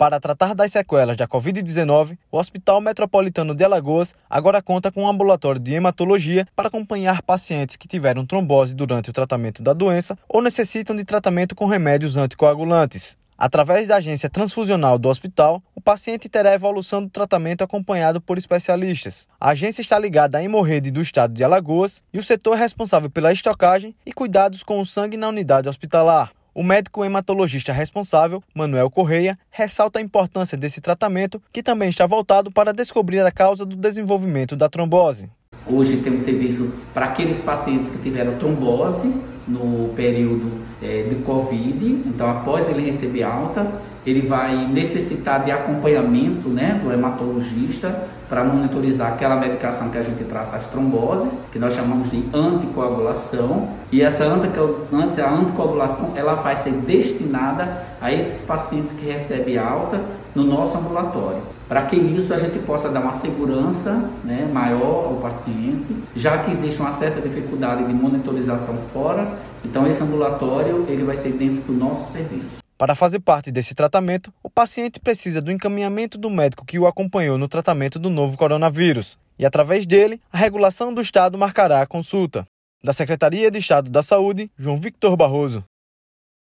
Para tratar das sequelas da Covid-19, o Hospital Metropolitano de Alagoas agora conta com um ambulatório de hematologia para acompanhar pacientes que tiveram trombose durante o tratamento da doença ou necessitam de tratamento com remédios anticoagulantes. Através da agência transfusional do hospital, o paciente terá a evolução do tratamento acompanhado por especialistas. A agência está ligada à hemorrede do estado de Alagoas e o setor é responsável pela estocagem e cuidados com o sangue na unidade hospitalar. O médico hematologista responsável, Manuel Correia, ressalta a importância desse tratamento, que também está voltado para descobrir a causa do desenvolvimento da trombose. Hoje tem um serviço para aqueles pacientes que tiveram trombose no período é, de Covid, então após ele receber alta, ele vai necessitar de acompanhamento né, do hematologista para monitorizar aquela medicação que a gente trata as tromboses, que nós chamamos de anticoagulação. E essa antes a anticoagulação ela vai ser destinada a esses pacientes que recebem alta no nosso ambulatório. Para que isso a gente possa dar uma segurança né, maior ao paciente, já que existe uma certa dificuldade de monitorização fora, então esse ambulatório ele vai ser dentro do nosso serviço. Para fazer parte desse tratamento, o paciente precisa do encaminhamento do médico que o acompanhou no tratamento do novo coronavírus. E através dele, a regulação do Estado marcará a consulta. Da Secretaria de Estado da Saúde, João Victor Barroso.